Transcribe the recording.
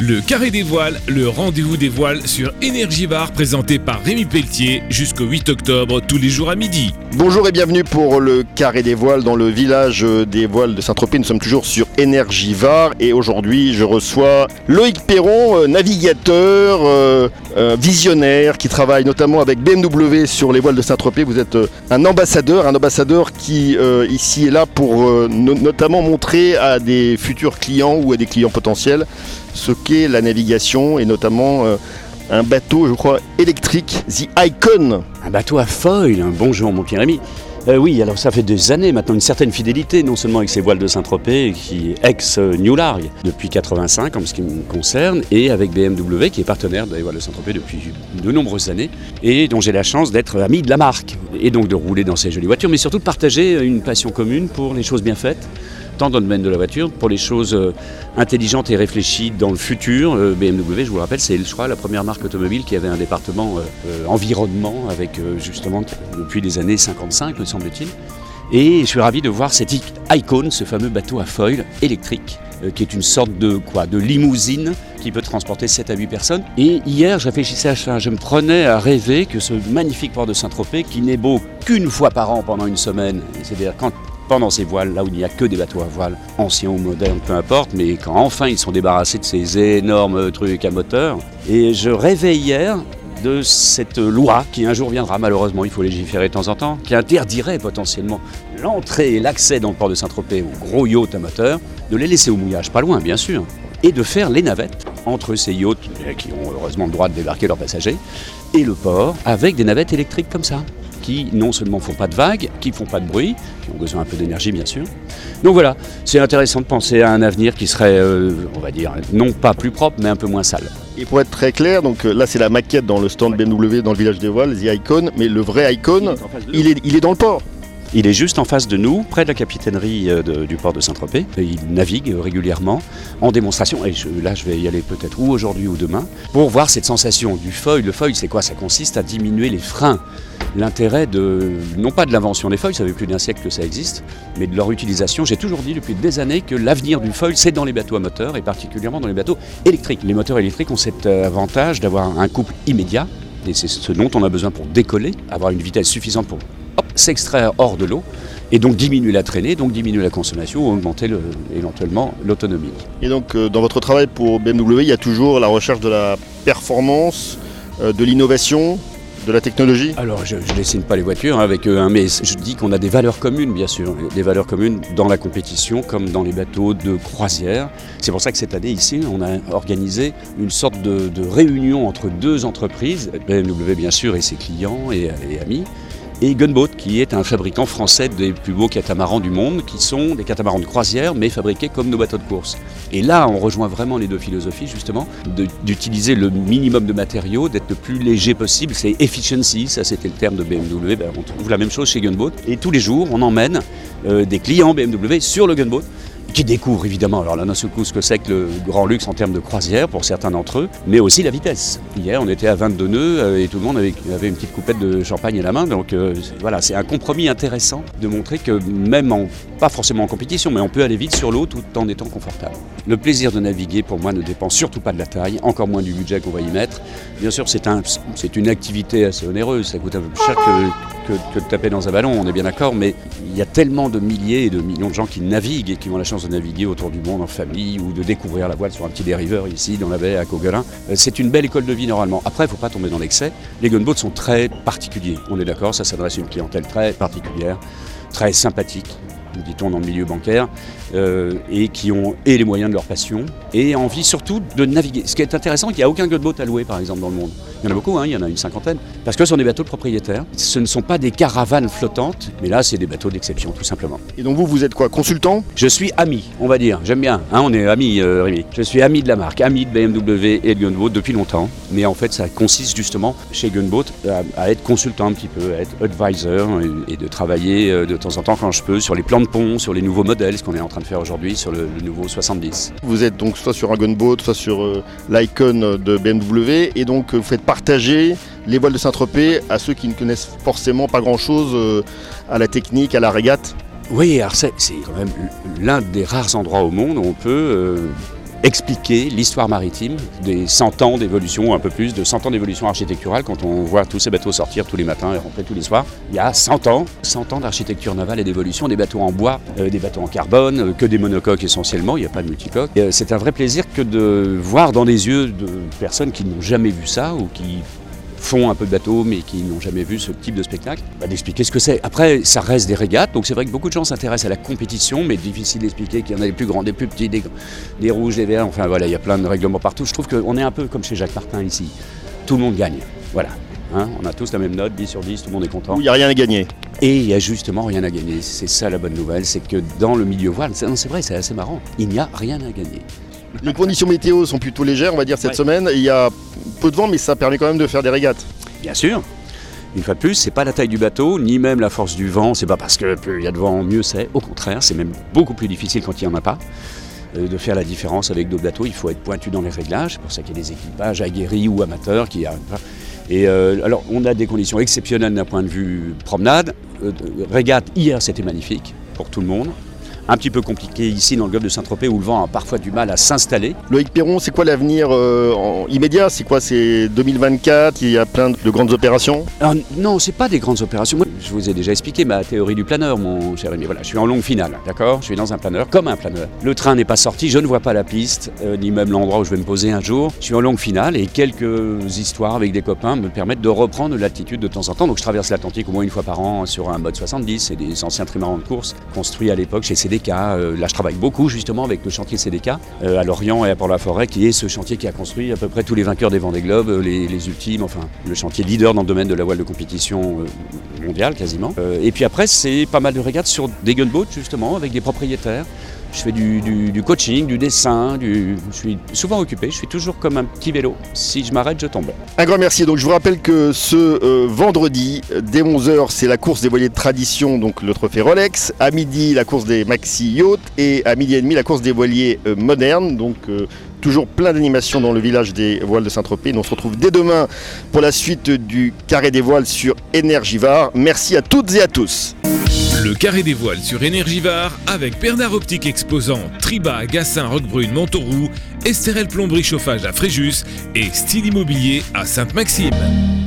Le Carré des Voiles, le rendez-vous des voiles sur Énergie Bar présenté par Rémi Pelletier jusqu'au 8 octobre tous les jours à midi. Bonjour et bienvenue pour le Carré des Voiles dans le village des voiles de Saint-Tropez. Nous sommes toujours sur Énergie Var et aujourd'hui je reçois Loïc Perron, euh, navigateur, euh, euh, visionnaire qui travaille notamment avec BMW sur les voiles de Saint-Tropez. Vous êtes un ambassadeur, un ambassadeur qui ici est là pour no- notamment montrer à des futurs clients ou à des clients potentiels ce la navigation et notamment euh, un bateau, je crois, électrique, The Icon. Un bateau à foil, hein. bonjour mon Pierre Rémi. Euh, oui, alors ça fait des années maintenant, une certaine fidélité, non seulement avec ses voiles de Saint-Tropez, qui ex-New Largue depuis 85 en ce qui me concerne, et avec BMW, qui est partenaire des voiles de Saint-Tropez depuis de nombreuses années, et dont j'ai la chance d'être ami de la marque, et donc de rouler dans ces jolies voitures, mais surtout de partager une passion commune pour les choses bien faites, dans le domaine de la voiture, pour les choses euh, intelligentes et réfléchies dans le futur. Euh, BMW, je vous le rappelle, c'est je crois la première marque automobile qui avait un département euh, environnement avec justement depuis les années 55, me semble-t-il. Et je suis ravi de voir cet Icon, ce fameux bateau à foil électrique, qui est une sorte de quoi, de limousine qui peut transporter 7 à 8 personnes. Et hier, je réfléchissais à ça, je me prenais à rêver que ce magnifique port de Saint-Tropez, qui n'est beau qu'une fois par an pendant une semaine, c'est-à-dire quand pendant ces voiles, là où il n'y a que des bateaux à voile, anciens ou modernes, peu importe, mais quand enfin ils sont débarrassés de ces énormes trucs à moteur. Et je rêvais hier de cette loi qui un jour viendra, malheureusement, il faut légiférer de temps en temps, qui interdirait potentiellement l'entrée et l'accès dans le port de Saint-Tropez aux gros yachts à moteur, de les laisser au mouillage, pas loin bien sûr, et de faire les navettes entre ces yachts, qui ont heureusement le droit de débarquer leurs passagers, et le port, avec des navettes électriques comme ça qui non seulement font pas de vagues, qui font pas de bruit, qui ont besoin un peu d'énergie bien sûr. Donc voilà, c'est intéressant de penser à un avenir qui serait, euh, on va dire, non pas plus propre, mais un peu moins sale. Et pour être très clair, donc euh, là c'est la maquette dans le stand BMW dans le village des voiles, The Icon, mais le vrai Icon, il est, il est dans le port. Il est juste en face de nous, près de la capitainerie euh, du port de Saint-Tropez. Il navigue euh, régulièrement en démonstration. Et là, je vais y aller peut-être ou aujourd'hui ou demain pour voir cette sensation du foil. Le foil, c'est quoi? Ça consiste à diminuer les freins. L'intérêt de, non pas de l'invention des foils, ça fait plus d'un siècle que ça existe, mais de leur utilisation. J'ai toujours dit depuis des années que l'avenir du foil, c'est dans les bateaux à moteur et particulièrement dans les bateaux électriques. Les moteurs électriques ont cet euh, avantage d'avoir un couple immédiat. Et c'est ce dont on a besoin pour décoller, avoir une vitesse suffisante pour s'extraire hors de l'eau et donc diminuer la traînée, donc diminuer la consommation ou augmenter le- éventuellement l'autonomie. Et donc euh, dans votre travail pour BMW, il y a toujours la recherche de la performance, euh, de l'innovation, de la technologie? Alors je ne dessine pas les voitures hein, avec eux, hein, mais je dis qu'on a des valeurs communes bien sûr, des valeurs communes dans la compétition comme dans les bateaux de croisière. C'est pour ça que cette année ici, on a organisé une sorte de, de réunion entre deux entreprises, BMW bien sûr et ses clients et, et amis, et Gunboat, qui est un fabricant français des plus beaux catamarans du monde, qui sont des catamarans de croisière, mais fabriqués comme nos bateaux de course. Et là, on rejoint vraiment les deux philosophies, justement, d'utiliser le minimum de matériaux, d'être le plus léger possible. C'est efficiency, ça c'était le terme de BMW. Ben, on trouve la même chose chez Gunboat. Et tous les jours, on emmène euh, des clients BMW sur le Gunboat qui découvrent évidemment, alors là d'un seul coup, ce que c'est que le grand luxe en termes de croisière pour certains d'entre eux, mais aussi la vitesse. Hier, on était à 22 nœuds euh, et tout le monde avait, une petite coupette de champagne à la main, donc euh, voilà, c'est un compromis intéressant de montrer que même en, pas forcément en compétition, mais on peut aller vite sur l'eau tout en étant confortable. Le plaisir de naviguer, pour moi, ne dépend surtout pas de la taille, encore moins du budget qu'on va y mettre. Bien sûr, c'est un, une activité assez onéreuse, ça coûte un peu plus cher que, que- de taper dans un ballon, on est bien d'accord, mais il y a tellement de milliers et de millions de gens qui naviguent et qui ont la chance de naviguer autour du monde en famille ou de découvrir la voile sur un petit dériveur ici dans la baie à Coguelin. Euh, C'est une belle école de vie normalement. Après, il ne faut pas tomber dans l'excès. Les gunboats sont très particuliers, on est d'accord, ça s'adresse à une clientèle très particulière, très sympathique, dit-on dans le milieu bancaire, euh, et qui ont et les moyens de leur passion et envie surtout de naviguer. Ce qui est intéressant, qu'il n'y a aucun gunboat à louer par exemple dans le monde. Il y en a beaucoup, hein, il y en a une cinquantaine, parce que ce sont des bateaux de propriétaires. Ce ne sont pas des caravanes flottantes, mais là c'est des bateaux d'exception tout simplement. Et donc vous, vous êtes quoi Consultant? Je suis ami, on va dire, j'aime bien, hein, on est amis euh, Rémi. Je suis ami de la marque, ami de BMW et de Gunboat depuis longtemps, mais en fait ça consiste justement chez Gunboat à, à être consultant un petit peu, à être advisor et, et de travailler euh, de temps en temps quand je peux sur les plans de sur les nouveaux modèles, ce qu'on est en train de faire aujourd'hui sur le, le nouveau 70. Vous êtes donc soit sur un gunboat, soit sur euh, l'Icon de BMW, et donc euh, vous faites partager les voiles de Saint-Tropez à ceux qui ne connaissent forcément pas grand-chose euh, à la technique, à la régate. Oui, alors c'est c'est quand même l'un des rares endroits au monde où on peut euh, expliquer l'histoire maritime des 100 ans d'évolution, un peu plus de 100 ans d'évolution architecturale quand on voit tous ces bateaux sortir tous les matins et rentrer tous les soirs. Il y a 100 ans, 100 ans d'architecture navale et d'évolution, des bateaux en bois, euh, des bateaux en carbone, euh, que des monocoques essentiellement, il n'y a pas de multicoques. Euh, c'est un vrai plaisir que de voir dans les yeux de personnes qui n'ont jamais vu ça ou qui font un peu de bateau mais qui n'ont jamais vu ce type de spectacle, bah, d'expliquer ce que c'est. Après, ça reste des régates, donc c'est vrai que beaucoup de gens s'intéressent à la compétition, mais difficile d'expliquer qu'il y en a des plus grands, des plus petits, des, des rouges, des verts, enfin voilà, il y a plein de règlements partout. Je trouve qu'on est un peu comme chez Jacques Martin ici. Tout le monde gagne. Voilà. Hein, on a tous la même note, 10 sur 10, tout le monde est content. Il n'y a rien à gagner. Et il n'y a justement rien à gagner. C'est ça la bonne nouvelle, c'est que dans le milieu voile, c'est c'est vrai, c'est assez marrant, il n'y a rien à gagner. Les conditions météo sont plutôt légères, on va dire, cette Ouais. semaine. Il y a peu de vent, mais ça permet quand même de faire des régates. Bien sûr. Une fois de plus, c'est pas la taille du bateau, ni même la force du vent. C'est pas parce que plus il y a de vent, mieux c'est. Au contraire, c'est même beaucoup plus difficile quand il n'y en a pas euh, de faire la différence avec d'autres bateaux. Il faut être pointu dans les réglages. C'est pour ça qu'il y a des équipages aguerris ou amateurs qui arrivent. Et euh, alors, on a des conditions exceptionnelles d'un point de vue promenade. Euh, régate, hier, c'était magnifique pour tout le monde. Un petit peu compliqué ici dans le golfe de Saint-Tropez où le vent a parfois du mal à s'installer. Loïc Perron, c'est quoi l'avenir euh, immédiat? C'est quoi C'est 2024 Il y a plein de grandes opérations? Alors, non, c'est pas des grandes opérations. Moi, je vous ai déjà expliqué ma théorie du planeur, mon cher ami. Voilà, je suis en longue finale, d'accord? Je suis dans un planeur, comme un planeur. Le train n'est pas sorti, je ne vois pas la piste, euh, ni même l'endroit où je vais me poser un jour. Je suis en longue finale et quelques histoires avec des copains me permettent de reprendre l'altitude de temps en temps. Donc, je traverse l'Atlantique au moins une fois par an sur un mode 70. C'est des anciens trimarans de course construits à l'époque chez CDK. Euh, là, je travaille beaucoup justement avec le chantier CDK euh, à Lorient et à Port-la-Forêt, qui est ce chantier qui a construit à peu près tous les vainqueurs des Vendée Globe, euh, les, ultimes, enfin le chantier leader dans le domaine de la voile de compétition mondiale Euh, et puis après, c'est pas mal de régates sur des gunboats justement avec des propriétaires. Je fais du, coaching, du dessin, je suis souvent occupé, je suis toujours comme un petit vélo. Si je m'arrête, je tombe. Un grand merci. Donc je vous rappelle que ce euh, vendredi, dès 11h, c'est la course des voiliers de tradition, donc le trophée Rolex. À midi, la course des maxi yachts. Et à midi et demi, la course des voiliers euh, modernes. Donc toujours plein d'animations dans le village des voiles de Saint-Tropez. On se retrouve dès demain pour la suite du carré des voiles sur Énergivare. Merci à toutes et à tous. Le carré des voiles sur Énergivare avec Bernard Optique Exposant, Triba, Gassin, Roquebrune, Montauroux, Esterel Plomberie Chauffage à Fréjus et Style Immobilier à Sainte-Maxime.